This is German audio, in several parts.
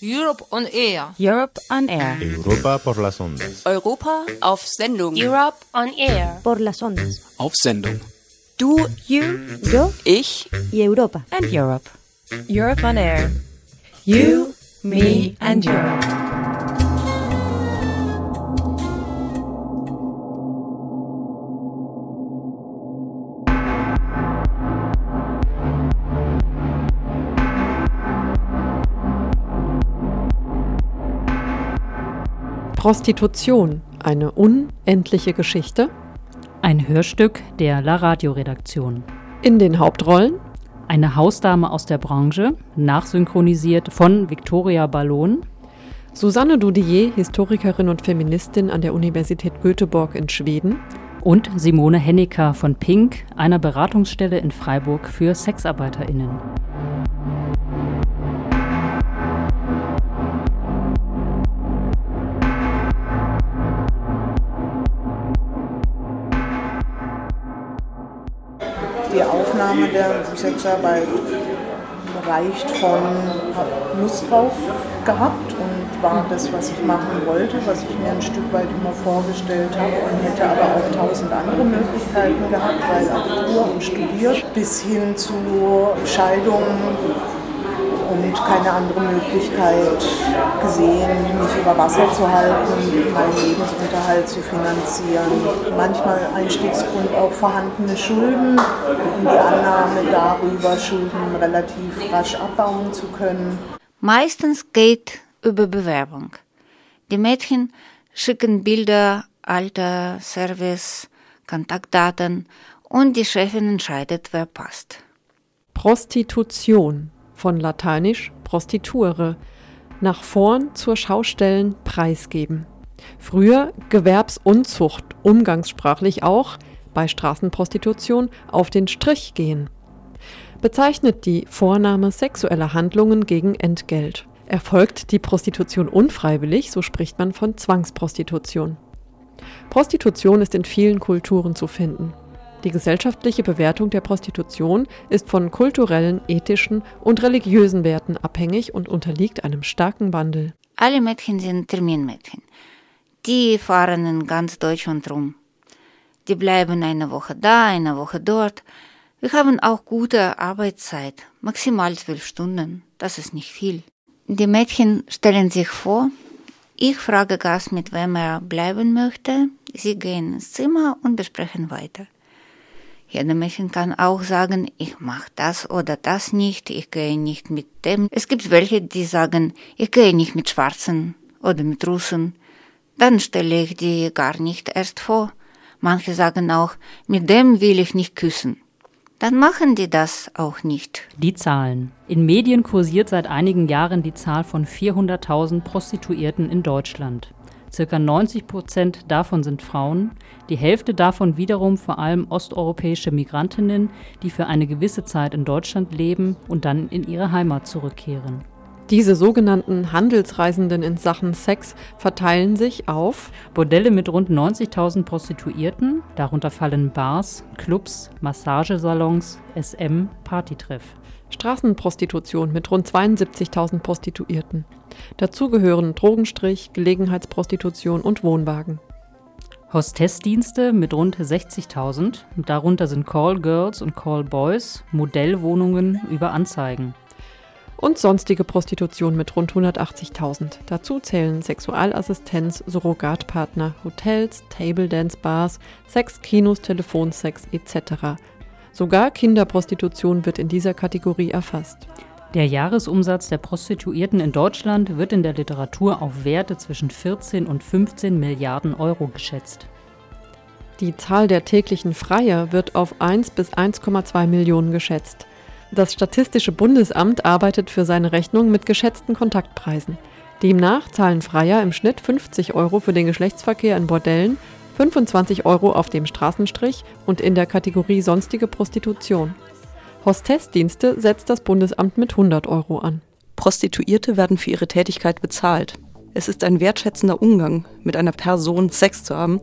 Europe on Air. Europe on Air. Europa por las ondas. Europa auf Sendung. Europe on Air. Por las ondas. Auf Sendung. Du, You, yo ich y Europa. And Europe. Europe on Air. You, me and Europe. Prostitution, eine unendliche Geschichte. Ein Hörstück der La Radio Redaktion. In den Hauptrollen Eine Hausdame aus der Branche, nachsynchronisiert von Victoria Ballon. Susanne Dudier, Historikerin und Feministin an der Universität Göteborg in Schweden. Und Simone Henniker von Pink, einer Beratungsstelle in Freiburg für SexarbeiterInnen. Die Aufnahme der Sexarbeit reicht von hab Lust drauf gehabt und war das, was ich machen wollte, was ich mir ein Stück weit immer vorgestellt habe und hätte aber auch tausend andere Möglichkeiten gehabt, weil Abitur und studiert bis hin zu Scheidung und keine andere Möglichkeit gesehen, mich über Wasser zu halten, meinen Lebensunterhalt zu finanzieren. Manchmal Einstiegsgrund auch vorhandene Schulden und die Annahme darüber, Schulden relativ rasch abbauen zu können. Meistens geht über Bewerbung. Die Mädchen schicken Bilder, Alter, Service, Kontaktdaten und die Chefin entscheidet, wer passt. Prostitution, von lateinisch prostituere, nach vorn zur Schaustellen preisgeben. Früher Gewerbsunzucht, umgangssprachlich auch, bei Straßenprostitution auf den Strich gehen. Bezeichnet die Vornahme sexueller Handlungen gegen Entgelt. Erfolgt die Prostitution unfreiwillig, so spricht man von Zwangsprostitution. Prostitution ist in vielen Kulturen zu finden. Die gesellschaftliche Bewertung der Prostitution ist von kulturellen, ethischen und religiösen Werten abhängig und unterliegt einem starken Wandel. Alle Mädchen sind Terminmädchen. Die fahren in ganz Deutschland rum. Die bleiben eine Woche da, eine Woche dort. Wir haben auch gute Arbeitszeit, maximal zwölf Stunden. Das ist nicht viel. Die Mädchen stellen sich vor, ich frage Gast, mit wem er bleiben möchte. Sie gehen ins Zimmer und besprechen weiter. Jeder Mädchen kann auch sagen, ich mache das oder das nicht, ich gehe nicht mit dem. Es gibt welche, die sagen, ich gehe nicht mit Schwarzen oder mit Russen. Dann stelle ich die gar nicht erst vor. Manche sagen auch, mit dem will ich nicht küssen. Dann machen die das auch nicht. Die Zahlen. In Medien kursiert seit einigen Jahren die Zahl von 400.000 Prostituierten in Deutschland. Circa 90 Prozent davon sind Frauen, die Hälfte davon wiederum vor allem osteuropäische Migrantinnen, die für eine gewisse Zeit in Deutschland leben und dann in ihre Heimat zurückkehren. Diese sogenannten Handelsreisenden in Sachen Sex verteilen sich auf Bordelle mit rund 90.000 Prostituierten, darunter fallen Bars, Clubs, Massagesalons, SM, Partytreff. Straßenprostitution mit rund 72.000 Prostituierten. Dazu gehören Drogenstrich, Gelegenheitsprostitution und Wohnwagen. Hostessdienste mit rund 60.000, darunter sind Callgirls und Callboys, Modellwohnungen über Anzeigen. Und sonstige Prostitution mit rund 180.000. Dazu zählen Sexualassistenz, Surrogatpartner, Hotels, Table Dance Bars, Sex, Kinos, Telefonsex etc. Sogar Kinderprostitution wird in dieser Kategorie erfasst. Der Jahresumsatz der Prostituierten in Deutschland wird in der Literatur auf Werte zwischen 14 und 15 Milliarden Euro geschätzt. Die Zahl der täglichen Freier wird auf 1 bis 1,2 Millionen geschätzt. Das Statistische Bundesamt arbeitet für seine Rechnung mit geschätzten Kontaktpreisen. Demnach zahlen Freier im Schnitt 50 Euro für den Geschlechtsverkehr in Bordellen, 25 Euro auf dem Straßenstrich und in der Kategorie sonstige Prostitution. Hostessdienste setzt das Bundesamt mit 100 Euro an. Prostituierte werden für ihre Tätigkeit bezahlt. Es ist ein wertschätzender Umgang, mit einer Person Sex zu haben,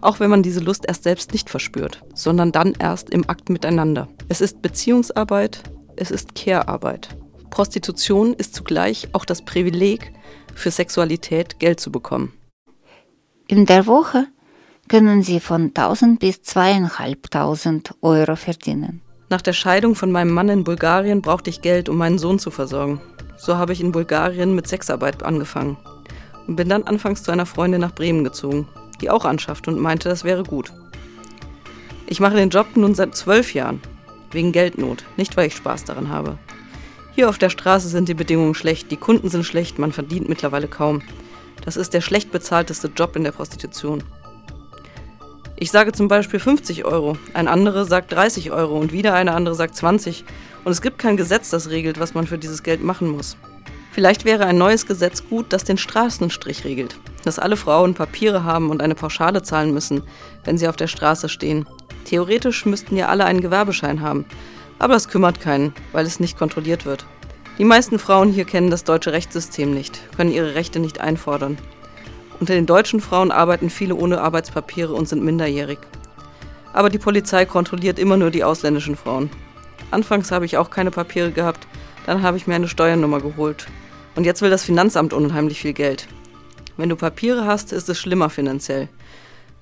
auch wenn man diese Lust erst selbst nicht verspürt, sondern dann erst im Akt miteinander. Es ist Beziehungsarbeit, es ist Care-Arbeit. Prostitution ist zugleich auch das Privileg, für Sexualität Geld zu bekommen. In der Woche können Sie von 1000 bis 2500 Euro verdienen. Nach der Scheidung von meinem Mann in Bulgarien brauchte ich Geld, um meinen Sohn zu versorgen. So habe ich in Bulgarien mit Sexarbeit angefangen und bin dann anfangs zu einer Freundin nach Bremen gezogen, die auch anschaffte und meinte, das wäre gut. Ich mache den Job nun seit zwölf Jahren, wegen Geldnot, nicht weil ich Spaß daran habe. Hier auf der Straße sind die Bedingungen schlecht, die Kunden sind schlecht, man verdient mittlerweile kaum. Das ist der schlecht bezahlteste Job in der Prostitution. Ich sage zum Beispiel 50 Euro, ein anderer sagt 30 Euro und wieder eine andere sagt 20. Und es gibt kein Gesetz, das regelt, was man für dieses Geld machen muss. Vielleicht wäre ein neues Gesetz gut, das den Straßenstrich regelt, dass alle Frauen Papiere haben und eine Pauschale zahlen müssen, wenn sie auf der Straße stehen. Theoretisch müssten ja alle einen Gewerbeschein haben, aber das kümmert keinen, weil es nicht kontrolliert wird. Die meisten Frauen hier kennen das deutsche Rechtssystem nicht, können ihre Rechte nicht einfordern. Unter den deutschen Frauen arbeiten viele ohne Arbeitspapiere und sind minderjährig. Aber die Polizei kontrolliert immer nur die ausländischen Frauen. Anfangs habe ich auch keine Papiere gehabt, dann habe ich mir eine Steuernummer geholt. Und jetzt will das Finanzamt unheimlich viel Geld. Wenn du Papiere hast, ist es schlimmer finanziell,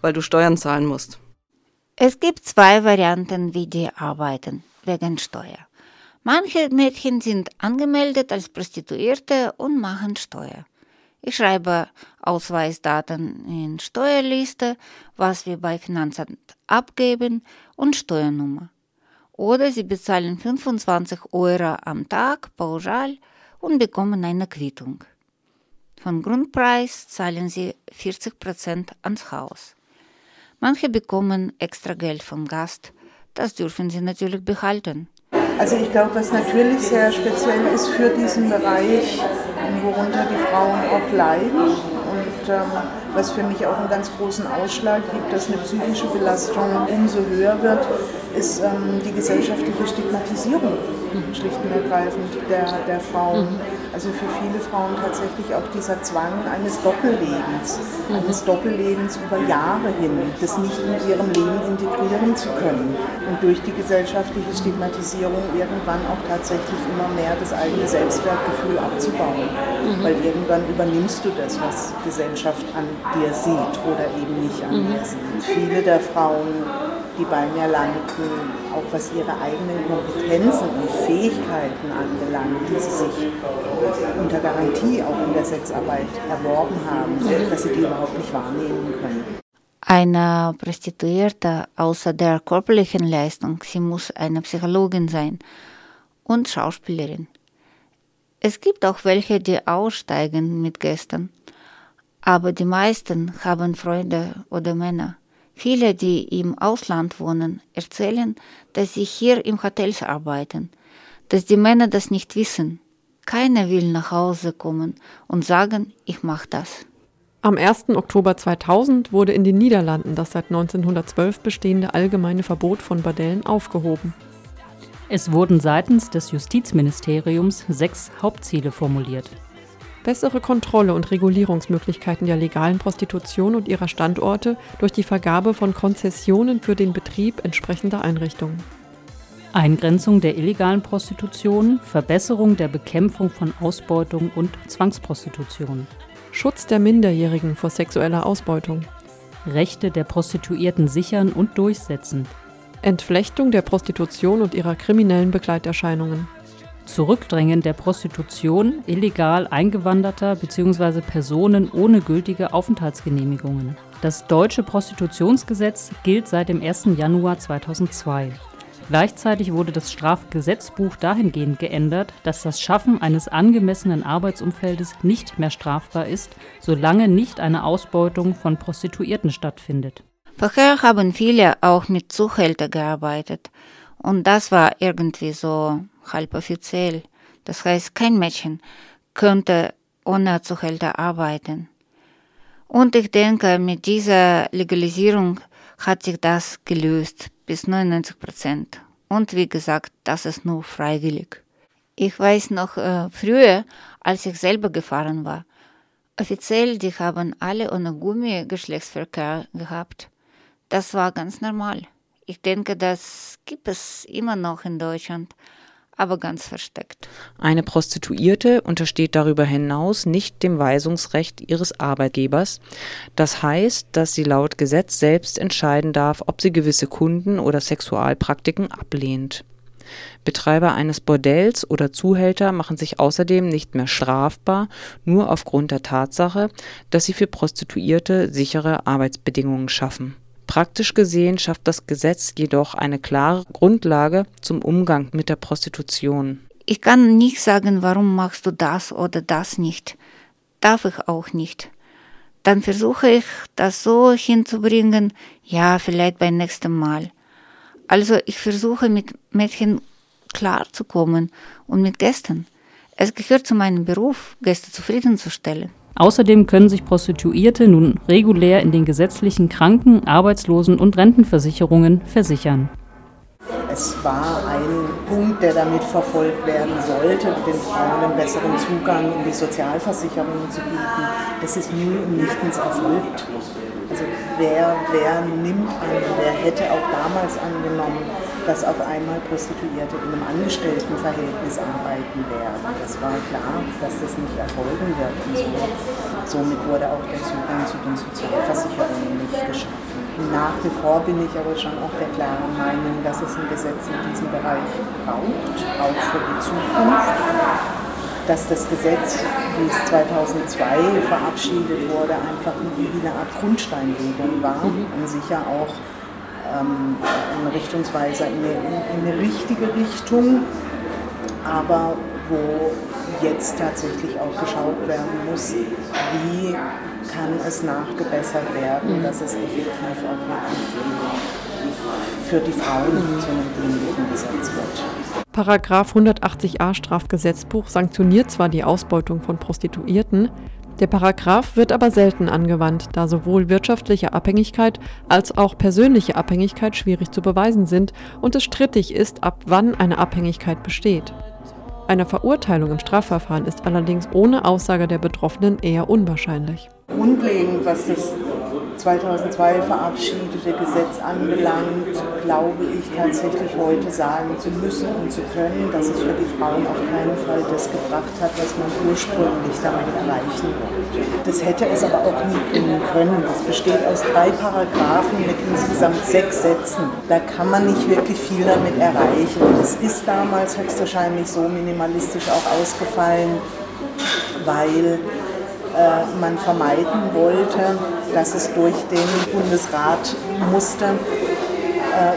weil du Steuern zahlen musst. Es gibt zwei Varianten, wie die arbeiten, wegen Steuer. Manche Mädchen sind angemeldet als Prostituierte und machen Steuer. Ich schreibe Ausweisdaten in Steuerliste, was wir bei Finanzamt abgeben und Steuernummer. Oder sie bezahlen 25 Euro am Tag pauschal und bekommen eine Quittung. Vom Grundpreis zahlen sie 40 Prozent ans Haus. Manche bekommen extra Geld vom Gast. Das dürfen sie natürlich behalten. Also ich glaube, was natürlich sehr speziell ist für diesen Bereich, worunter die Frauen auch leiden. Und ähm, was für mich auch einen ganz großen Ausschlag gibt, dass eine psychische Belastung umso höher wird, ist ähm, die gesellschaftliche Stigmatisierung schlicht und ergreifend der, der Frauen. Also für viele Frauen tatsächlich auch dieser Zwang eines Doppellebens, eines Doppellebens über Jahre hin, das nicht in ihrem Leben integrieren zu können und durch die gesellschaftliche Stigmatisierung irgendwann auch tatsächlich immer mehr das eigene Selbstwertgefühl abzubauen. Weil irgendwann übernimmst du das, was Gesellschaft an dir sieht oder eben nicht an dir sieht. Viele der Frauen die bei mir landen, auch was ihre eigenen Kompetenzen und Fähigkeiten anbelangt, die sie sich unter Garantie auch in der Sexarbeit erworben haben, dass sie die überhaupt nicht wahrnehmen können. Eine Prostituierte außer der körperlichen Leistung, sie muss eine Psychologin sein und Schauspielerin. Es gibt auch welche, die aussteigen mit Gästen, aber die meisten haben Freunde oder Männer. Viele, die im Ausland wohnen, erzählen, dass sie hier im Hotels arbeiten, dass die Männer das nicht wissen. Keiner will nach Hause kommen und sagen, ich mache das. Am 1. Oktober 2000 wurde in den Niederlanden das seit 1912 bestehende allgemeine Verbot von Bordellen aufgehoben. Es wurden seitens des Justizministeriums sechs Hauptziele formuliert. Bessere Kontrolle und Regulierungsmöglichkeiten der legalen Prostitution und ihrer Standorte durch die Vergabe von Konzessionen für den Betrieb entsprechender Einrichtungen. Eingrenzung der illegalen Prostitution, Verbesserung der Bekämpfung von Ausbeutung und Zwangsprostitution, Schutz der Minderjährigen vor sexueller Ausbeutung, Rechte der Prostituierten sichern und durchsetzen, Entflechtung der Prostitution und ihrer kriminellen Begleiterscheinungen, Zurückdrängen der Prostitution illegal Eingewanderter bzw. Personen ohne gültige Aufenthaltsgenehmigungen. Das deutsche Prostitutionsgesetz gilt seit dem 1. Januar 2002. Gleichzeitig wurde das Strafgesetzbuch dahingehend geändert, dass das Schaffen eines angemessenen Arbeitsumfeldes nicht mehr strafbar ist, solange nicht eine Ausbeutung von Prostituierten stattfindet. Vorher haben viele auch mit Zuhälter gearbeitet. Und das war irgendwie so halboffiziell. Das heißt, kein Mädchen könnte ohne Zuhälter arbeiten. Und ich denke, mit dieser Legalisierung hat sich das gelöst bis 99 Prozent. Und wie gesagt, das ist nur freiwillig. Ich weiß noch äh, früher, als ich selber gefahren war, offiziell, die haben alle ohne Gummi Geschlechtsverkehr gehabt. Das war ganz normal. Ich denke, das gibt es immer noch in Deutschland. aber ganz versteckt. Eine Prostituierte untersteht darüber hinaus nicht dem Weisungsrecht ihres Arbeitgebers. Das heißt, dass sie laut Gesetz selbst entscheiden darf, ob sie gewisse Kunden oder Sexualpraktiken ablehnt. Betreiber eines Bordells oder Zuhälter machen sich außerdem nicht mehr strafbar, nur aufgrund der Tatsache, dass sie für Prostituierte sichere Arbeitsbedingungen schaffen. Praktisch gesehen schafft das Gesetz jedoch eine klare Grundlage zum Umgang mit der Prostitution. Ich kann nicht sagen, warum machst du das oder das nicht. Darf ich auch nicht. Dann versuche ich das so hinzubringen, ja, vielleicht beim nächsten Mal. Also ich versuche mit Mädchen klarzukommen und mit Gästen. Es gehört zu meinem Beruf, Gäste zufriedenzustellen. Außerdem können sich Prostituierte nun regulär in den gesetzlichen Kranken-, Arbeitslosen- und Rentenversicherungen versichern. Es war ein Punkt, der damit verfolgt werden sollte, den Frauen einen besseren Zugang in die Sozialversicherungen zu bieten. Das ist und nichtens erfolgt. Also wer, wer nimmt an, wer hätte auch damals angenommen, dass auf einmal Prostituierte in einem Angestelltenverhältnis arbeiten werden. Das war klar, dass das nicht erfolgen wird. Und so, somit wurde auch der Zugang zu den Sozialversicherungen nicht geschaffen. Nach wie vor bin ich aber schon auch der klaren Meinung, dass es ein Gesetz in diesem Bereich braucht, auch für die Zukunft dass das Gesetz, wie es 2002 verabschiedet wurde, einfach wie eine Art Grundsteinlegung war und sicher auch ähm, ein Richtungsweiser in eine, in eine richtige Richtung, aber wo jetzt tatsächlich auch geschaut werden muss, wie kann es nachgebessert werden, dass es effektiv auch wirklich für die Frauen zu einem dienlichen Gesetz wird. Paragraph 180a Strafgesetzbuch sanktioniert zwar die Ausbeutung von Prostituierten, der Paragraph wird aber selten angewandt, da sowohl wirtschaftliche Abhängigkeit als auch persönliche Abhängigkeit schwierig zu beweisen sind und es strittig ist, ab wann eine Abhängigkeit besteht. Eine Verurteilung im Strafverfahren ist allerdings ohne Aussage der Betroffenen eher unwahrscheinlich. Grundlegend, was das 2002 verabschiedete Gesetz anbelangt, glaube ich tatsächlich heute sagen zu müssen und zu können, dass es für die Frauen auf keinen Fall das gebracht hat, was man ursprünglich damit erreichen wollte. Das hätte es aber auch nie bringen können. Es besteht aus drei Paragraphen mit insgesamt sechs Sätzen. Da kann man nicht wirklich viel damit erreichen. Es ist damals höchstwahrscheinlich so minimalistisch auch ausgefallen, weil man vermeiden wollte, dass es durch den Bundesrat musste, äh,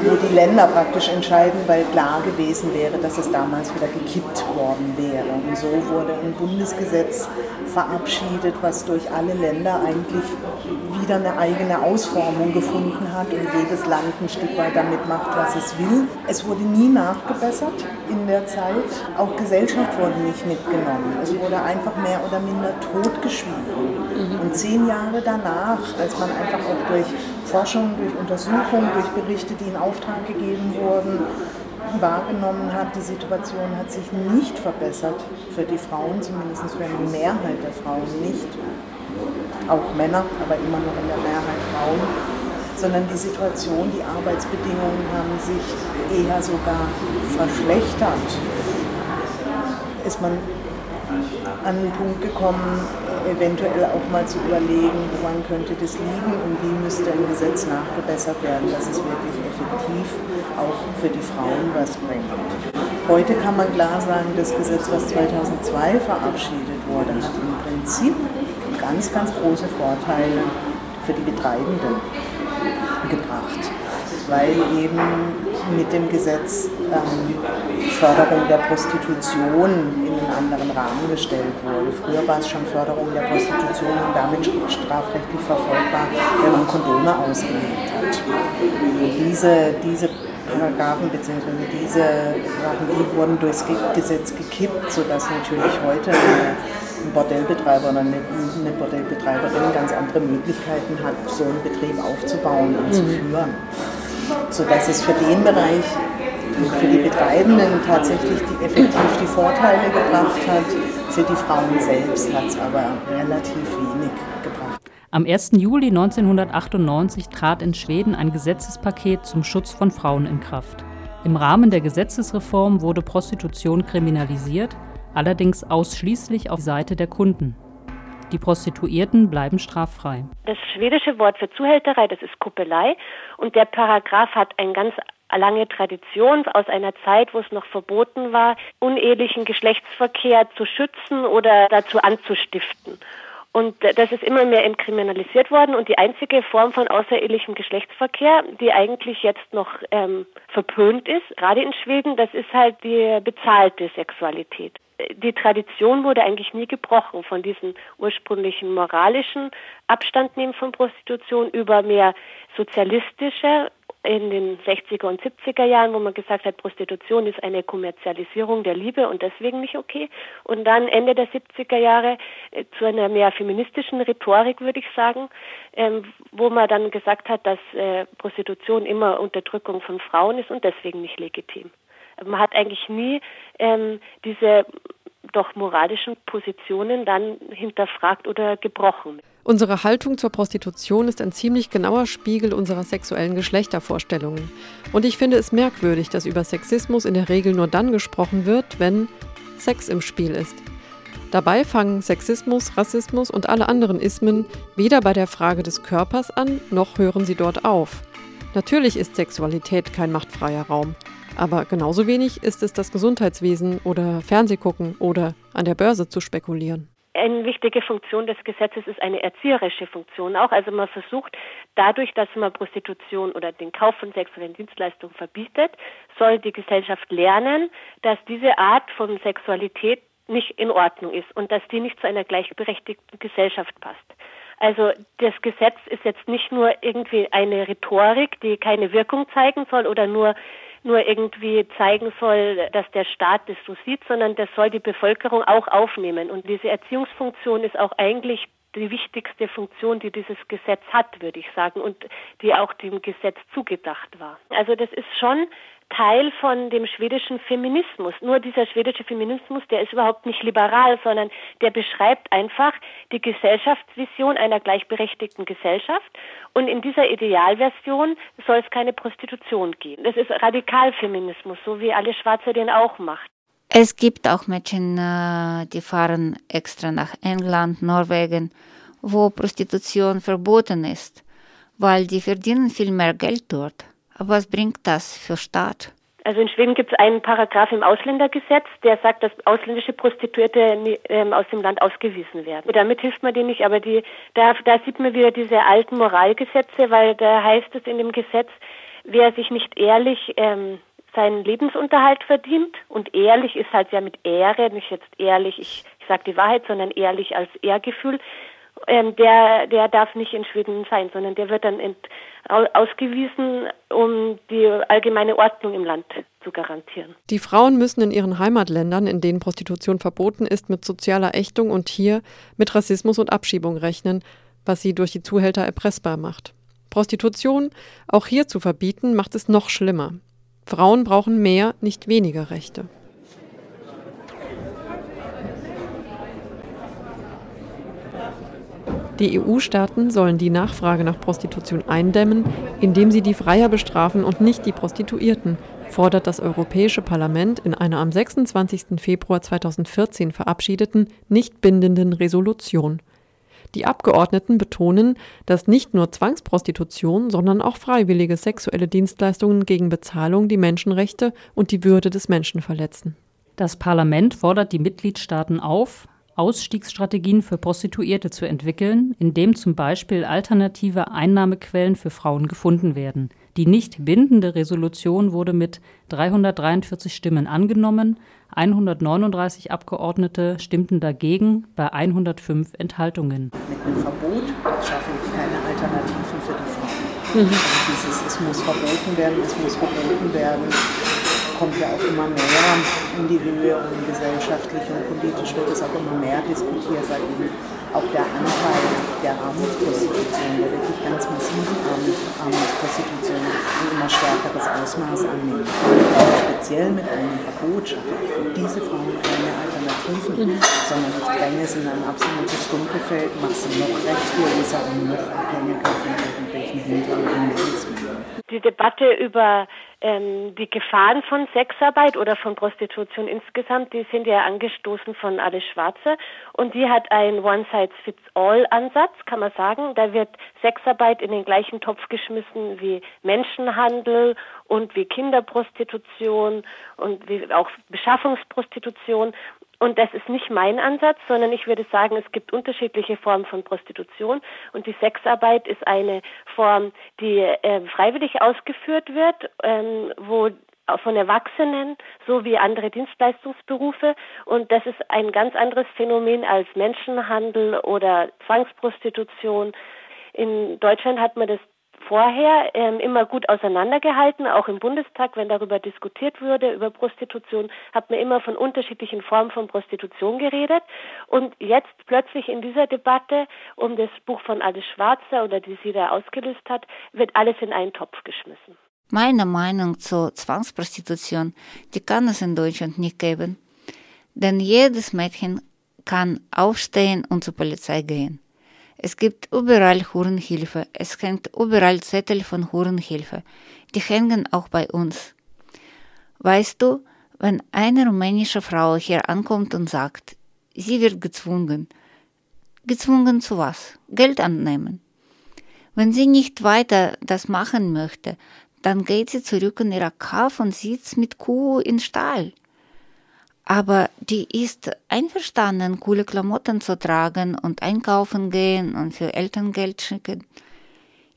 wo die Länder praktisch entscheiden, weil klar gewesen wäre, dass es damals wieder gekippt worden wäre. Und so wurde ein Bundesgesetz verabschiedet, was durch alle Länder eigentlich wieder eine eigene Ausformung gefunden hat und jedes Land ein Stück weit damit macht, was es will. Es wurde nie nachgebessert in der Zeit. Auch Gesellschaft wurde nicht mitgenommen. Es wurde einfach mehr oder minder totgeschwiegen. Und zehn Jahre danach, als man einfach auch durch Forschung, durch Untersuchungen, durch Berichte, die in Auftrag gegeben wurden, wahrgenommen hat, die Situation hat sich nicht verbessert für die Frauen, zumindest für eine Mehrheit der Frauen nicht. Auch Männer, aber immer noch in der Mehrheit Frauen. Sondern die Situation, die Arbeitsbedingungen haben sich eher sogar verschlechtert. Ist man an den Punkt gekommen, eventuell auch mal zu überlegen, woran könnte das liegen und wie müsste ein Gesetz nachgebessert werden, dass es wirklich effektiv auch für die Frauen was bringt. Heute kann man klar sagen, das Gesetz, was 2002 verabschiedet wurde, hat im Prinzip ganz, ganz große Vorteile für die Betreibenden gebracht, weil eben mit dem Gesetz ähm, Förderung der Prostitution in einen anderen Rahmen gestellt wurde. Früher war es schon Förderung der Prostitution und damit strafrechtlich verfolgbar, wenn man Kondome ausgelegt hat. Diese, diese Paragraphen bzw. diese Sachen, die wurden durchs Gesetz gekippt, sodass natürlich heute eine, ein Bordellbetreiber oder eine, eine Bordellbetreiberin ganz andere Möglichkeiten hat, so einen Betrieb aufzubauen und mhm. zu führen. Sodass es für den Bereich für die Betreibenden tatsächlich die, effektiv die Vorteile gebracht hat. Für die Frauen selbst hat es aber relativ wenig gebracht. Am 1. Juli 1998 trat in Schweden ein Gesetzespaket zum Schutz von Frauen in Kraft. Im Rahmen der Gesetzesreform wurde Prostitution kriminalisiert, allerdings ausschließlich auf Seite der Kunden. Die Prostituierten bleiben straffrei. Das schwedische Wort für Zuhälterei, das ist Kuppelei. Und der Paragraph hat eine ganz lange Tradition aus einer Zeit, wo es noch verboten war, unehelichen Geschlechtsverkehr zu schützen oder dazu anzustiften. Und das ist immer mehr kriminalisiert worden. Und die einzige Form von außerehelichem Geschlechtsverkehr, die eigentlich jetzt noch ähm, verpönt ist, gerade in Schweden, das ist halt die bezahlte Sexualität die Tradition wurde eigentlich nie gebrochen von diesen ursprünglichen moralischen Abstand nehmen von Prostitution über mehr sozialistische in den 60er und 70er Jahren, wo man gesagt hat, Prostitution ist eine Kommerzialisierung der Liebe und deswegen nicht okay. Und dann Ende der 70er Jahre äh, zu einer mehr feministischen Rhetorik, würde ich sagen, ähm, wo man dann gesagt hat, dass äh, Prostitution immer Unterdrückung von Frauen ist und deswegen nicht legitim. Man hat eigentlich nie ähm, diese doch moralischen Positionen dann hinterfragt oder gebrochen. Unsere Haltung zur Prostitution ist ein ziemlich genauer Spiegel unserer sexuellen Geschlechtervorstellungen. Und ich finde es merkwürdig, dass über Sexismus in der Regel nur dann gesprochen wird, wenn Sex im Spiel ist. Dabei fangen Sexismus, Rassismus und alle anderen Ismen weder bei der Frage des Körpers an, noch hören sie dort auf. Natürlich ist Sexualität kein machtfreier Raum. Aber genauso wenig ist es das Gesundheitswesen oder Fernsehgucken oder an der Börse zu spekulieren. Eine wichtige Funktion des Gesetzes ist eine erzieherische Funktion auch. Also man versucht dadurch, dass man Prostitution oder den Kauf von sexuellen Dienstleistungen verbietet, soll die Gesellschaft lernen, dass diese Art von Sexualität nicht in Ordnung ist und dass die nicht zu einer gleichberechtigten Gesellschaft passt. Also das Gesetz ist jetzt nicht nur irgendwie eine Rhetorik, die keine Wirkung zeigen soll oder nur nur irgendwie zeigen soll, dass der Staat das so sieht, sondern das soll die Bevölkerung auch aufnehmen. Und diese Erziehungsfunktion ist auch eigentlich die wichtigste Funktion, die dieses Gesetz hat, würde ich sagen, und die auch dem Gesetz zugedacht war. Also das ist schon Teil von dem schwedischen Feminismus. Nur dieser schwedische Feminismus, der ist überhaupt nicht liberal, sondern der beschreibt einfach die Gesellschaftsvision einer gleichberechtigten Gesellschaft. Und in dieser Idealversion soll es keine Prostitution geben. Das ist Radikalfeminismus, so wie alle Schwarze den auch macht. Es gibt auch Mädchen, äh, die fahren extra nach England, Norwegen, wo Prostitution verboten ist, weil die verdienen viel mehr Geld dort. Aber was bringt das für Staat? Also in Schweden gibt es einen Paragraph im Ausländergesetz, der sagt, dass ausländische Prostituierte ähm, aus dem Land ausgewiesen werden. Damit hilft man denen nicht, aber die, da, da sieht man wieder diese alten Moralgesetze, weil da heißt es in dem Gesetz, wer sich nicht ehrlich ähm, seinen Lebensunterhalt verdient und ehrlich ist halt ja mit Ehre, nicht jetzt ehrlich, ich, ich sage die Wahrheit, sondern ehrlich als Ehrgefühl, ähm, der, der darf nicht in Schweden sein, sondern der wird dann ent, ausgewiesen, um die allgemeine Ordnung im Land zu garantieren. Die Frauen müssen in ihren Heimatländern, in denen Prostitution verboten ist, mit sozialer Ächtung und hier mit Rassismus und Abschiebung rechnen, was sie durch die Zuhälter erpressbar macht. Prostitution auch hier zu verbieten, macht es noch schlimmer. Frauen brauchen mehr, nicht weniger Rechte. Die EU-Staaten sollen die Nachfrage nach Prostitution eindämmen, indem sie die Freier bestrafen und nicht die Prostituierten, fordert das Europäische Parlament in einer am 26. Februar 2014 verabschiedeten, nicht bindenden Resolution. Die Abgeordneten betonen, dass nicht nur Zwangsprostitution, sondern auch freiwillige sexuelle Dienstleistungen gegen Bezahlung die Menschenrechte und die Würde des Menschen verletzen. Das Parlament fordert die Mitgliedstaaten auf, Ausstiegsstrategien für Prostituierte zu entwickeln, indem zum Beispiel alternative Einnahmequellen für Frauen gefunden werden. Die nicht bindende Resolution wurde mit 343 Stimmen angenommen, 139 Abgeordnete stimmten dagegen bei 105 Enthaltungen. Mit einem Verbot schaffe ich keine Alternativen für die Frauen. Mhm. Also dieses, es muss verboten werden, es muss verboten werden kommt ja auch immer mehr in die Höhe und gesellschaftlich und politisch wird es auch immer mehr diskutiert, weil eben auch der Anteil der Armutsprostitution, der wirklich ganz massiven Armutsprostitution, ein immer stärkeres Ausmaß annimmt. speziell mit einem Verbot schaffe ich diese Frauen keine Alternativen, mhm. sondern ich dränge sie in ein absolutes Dunkelfeld, mache sie noch rechtsloser und noch abhängiger von irgendwelchen Hintern und Die Debatte über ähm, die Gefahren von Sexarbeit oder von Prostitution insgesamt, die sind ja angestoßen von Alice Schwarze und die hat einen One-Size-Fits-All-Ansatz, kann man sagen. Da wird Sexarbeit in den gleichen Topf geschmissen wie Menschenhandel und wie Kinderprostitution und wie auch Beschaffungsprostitution. Und das ist nicht mein Ansatz, sondern ich würde sagen, es gibt unterschiedliche Formen von Prostitution und die Sexarbeit ist eine Form, die äh, freiwillig ausgeführt wird, ähm, wo von Erwachsenen sowie andere Dienstleistungsberufe und das ist ein ganz anderes Phänomen als Menschenhandel oder Zwangsprostitution. In Deutschland hat man das vorher ähm, immer gut auseinandergehalten, auch im Bundestag, wenn darüber diskutiert wurde, über Prostitution, hat man immer von unterschiedlichen Formen von Prostitution geredet. Und jetzt plötzlich in dieser Debatte um das Buch von Alice Schwarzer oder die sie da ausgelöst hat, wird alles in einen Topf geschmissen. Meine Meinung zur Zwangsprostitution, die kann es in Deutschland nicht geben. Denn jedes Mädchen kann aufstehen und zur Polizei gehen. Es gibt überall Hurenhilfe. Es hängt überall Zettel von Hurenhilfe. Die hängen auch bei uns. Weißt du, wenn eine rumänische Frau hier ankommt und sagt, sie wird gezwungen, gezwungen zu was? Geld annehmen. Wenn sie nicht weiter das machen möchte, dann geht sie zurück in ihrer Kauf und sitzt mit Kuh in Stall aber die ist einverstanden, coole Klamotten zu tragen und einkaufen gehen und für Eltern Geld schicken.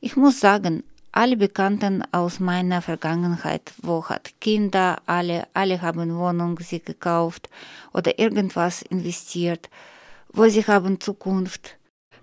Ich muss sagen, alle Bekannten aus meiner Vergangenheit, wo hat Kinder, alle, alle haben Wohnung sie gekauft oder irgendwas investiert, wo sie haben Zukunft.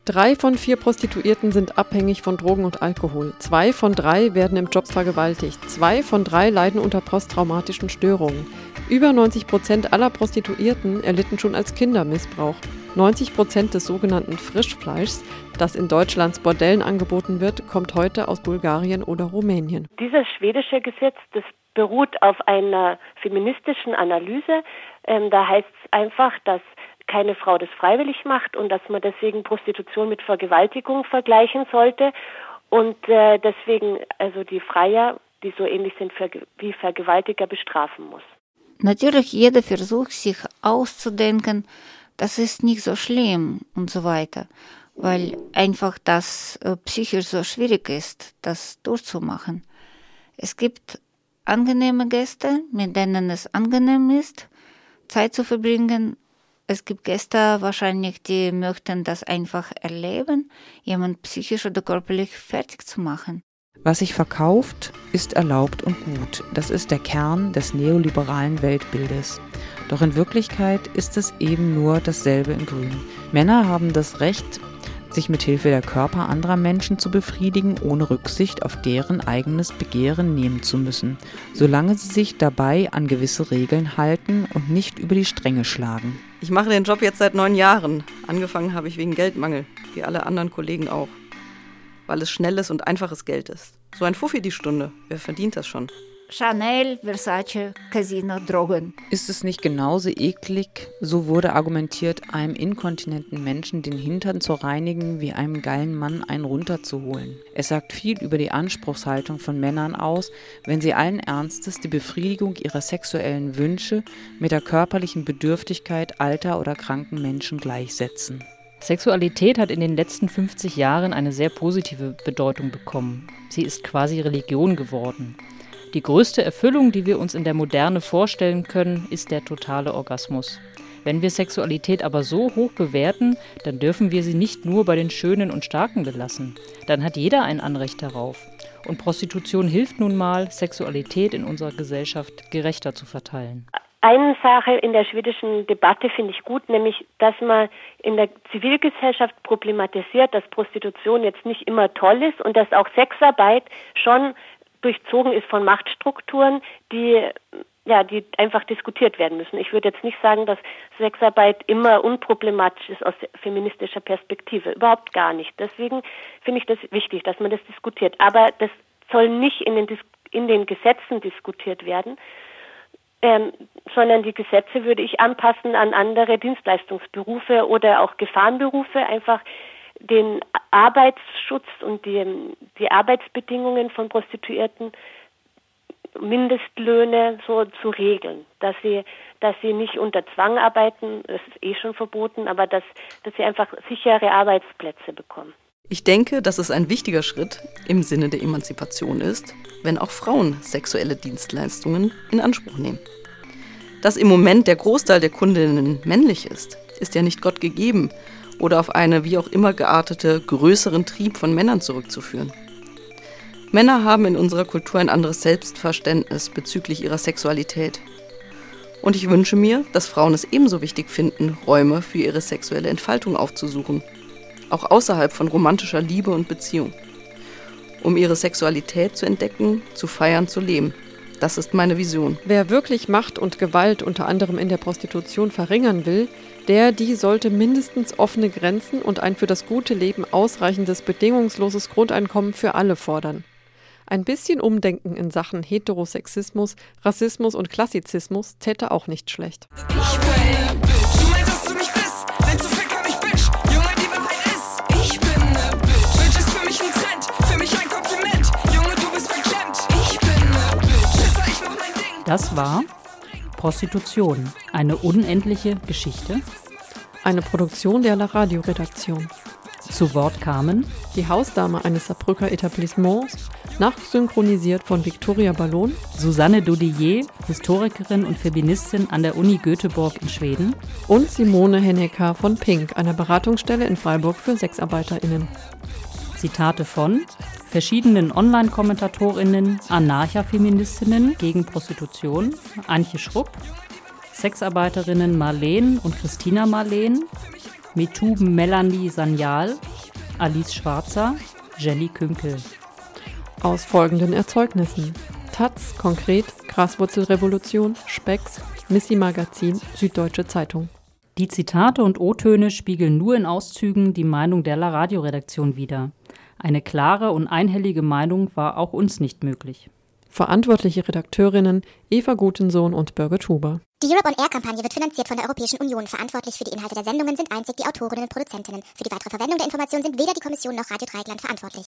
Drei von vier Prostituierten sind abhängig von Drogen und Alkohol. Zwei von drei werden im Job vergewaltigt. Zwei von drei leiden unter posttraumatischen Störungen. Über 90 Prozent aller Prostituierten erlitten schon als Kinder Missbrauch. 90 Prozent des sogenannten Frischfleischs, das in Deutschlands Bordellen angeboten wird, kommt heute aus Bulgarien oder Rumänien. Dieses schwedische Gesetz, das beruht auf einer feministischen Analyse. Ähm, da heißt es einfach, dass keine Frau das freiwillig macht und dass man deswegen Prostitution mit Vergewaltigung vergleichen sollte und äh, deswegen also die Freier, die so ähnlich sind wie Vergewaltiger, bestrafen muss. Natürlich jeder versucht sich auszudenken, das ist nicht so schlimm und so weiter, weil einfach das psychisch so schwierig ist, das durchzumachen. Es gibt angenehme Gäste, mit denen es angenehm ist, Zeit zu verbringen. Es gibt Gäste wahrscheinlich, die möchten das einfach erleben, jemand psychisch oder körperlich fertig zu machen. Was sich verkauft, ist erlaubt und gut. Das ist der Kern des neoliberalen Weltbildes. Doch in Wirklichkeit ist es eben nur dasselbe in Grün. Männer haben das Recht, sich mit Hilfe der Körper anderer Menschen zu befriedigen, ohne Rücksicht auf deren eigenes Begehren nehmen zu müssen, solange sie sich dabei an gewisse Regeln halten und nicht über die Stränge schlagen. Ich mache den Job jetzt seit neun Jahren. Angefangen habe ich wegen Geldmangel, wie alle anderen Kollegen auch weil es schnelles und einfaches Geld ist. So ein Fuffi die Stunde, wer verdient das schon? Chanel, Versace, Casino, Drogen. Ist es nicht genauso eklig, so wurde argumentiert, einem inkontinenten Menschen den Hintern zu reinigen, wie einem geilen Mann einen runterzuholen? Es sagt viel über die Anspruchshaltung von Männern aus, wenn sie allen Ernstes die Befriedigung ihrer sexuellen Wünsche mit der körperlichen Bedürftigkeit alter oder kranken Menschen gleichsetzen. Sexualität hat in den letzten 50 Jahren eine sehr positive Bedeutung bekommen. Sie ist quasi Religion geworden. Die größte Erfüllung, die wir uns in der Moderne vorstellen können, ist der totale Orgasmus. Wenn wir Sexualität aber so hoch bewerten, dann dürfen wir sie nicht nur bei den Schönen und Starken belassen. Dann hat jeder ein Anrecht darauf. Und Prostitution hilft nun mal, Sexualität in unserer Gesellschaft gerechter zu verteilen. Eine Sache in der schwedischen Debatte finde ich gut, nämlich, dass man in der Zivilgesellschaft problematisiert, dass Prostitution jetzt nicht immer toll ist und dass auch Sexarbeit schon durchzogen ist von Machtstrukturen, die ja, die einfach diskutiert werden müssen. Ich würde jetzt nicht sagen, dass Sexarbeit immer unproblematisch ist aus feministischer Perspektive. Überhaupt gar nicht. Deswegen finde ich das wichtig, dass man das diskutiert. Aber das soll nicht in den, in den Gesetzen diskutiert werden, ähm, sondern die Gesetze würde ich anpassen an andere Dienstleistungsberufe oder auch Gefahrenberufe, einfach den Arbeitsschutz und die, die Arbeitsbedingungen von Prostituierten Mindestlöhne so zu regeln, dass sie dass sie nicht unter Zwang arbeiten, das ist eh schon verboten, aber dass, dass sie einfach sichere Arbeitsplätze bekommen. Ich denke, dass es ein wichtiger Schritt im Sinne der Emanzipation ist, wenn auch Frauen sexuelle Dienstleistungen in Anspruch nehmen. Dass im Moment der Großteil der Kundinnen männlich ist, ist ja nicht Gott gegeben oder auf eine wie auch immer geartete größeren Trieb von Männern zurückzuführen. Männer haben in unserer Kultur ein anderes Selbstverständnis bezüglich ihrer Sexualität. Und ich wünsche mir, dass Frauen es ebenso wichtig finden, Räume für ihre sexuelle Entfaltung aufzusuchen, auch außerhalb von romantischer Liebe und Beziehung, um ihre Sexualität zu entdecken, zu feiern, zu leben. Das ist meine Vision. Wer wirklich Macht und Gewalt unter anderem in der Prostitution verringern will, der, die sollte mindestens offene Grenzen und ein für das gute Leben ausreichendes bedingungsloses Grundeinkommen für alle fordern. Ein bisschen Umdenken in Sachen Heterosexismus, Rassismus und Klassizismus täte auch nicht schlecht. Ich bin Das war Prostitution, eine unendliche Geschichte. Eine Produktion der La Radio-Redaktion. Zu Wort kamen die Hausdame eines Saarbrücker Etablissements, nachsynchronisiert von Victoria Ballon, Susanne Dodier, Historikerin und Feministin an der Uni Göteborg in Schweden und Simone Hennecker von Pink, einer Beratungsstelle in Freiburg für SexarbeiterInnen. Zitate von verschiedenen Online-KommentatorInnen, Anarcha-Feministinnen gegen Prostitution, Antje Schrupp, Sexarbeiterinnen Marleen und Christina Marleen, Metuben Melanie Sanyal, Alice Schwarzer, Jelly Künkel. Aus folgenden Erzeugnissen: Taz, konkret, Graswurzelrevolution, Specks, Missy Magazin, Süddeutsche Zeitung. Die Zitate und O-Töne spiegeln nur in Auszügen die Meinung der La Radio-Redaktion wider. Eine klare und einhellige Meinung war auch uns nicht möglich. Verantwortliche Redakteurinnen Eva Gutensohn und Birgit Huber. Die Europe on Air Kampagne wird finanziert von der Europäischen Union. Verantwortlich für die Inhalte der Sendungen sind einzig die Autorinnen und Produzentinnen. Für die weitere Verwendung der Informationen sind weder die Kommission noch Radio Dreieckland verantwortlich.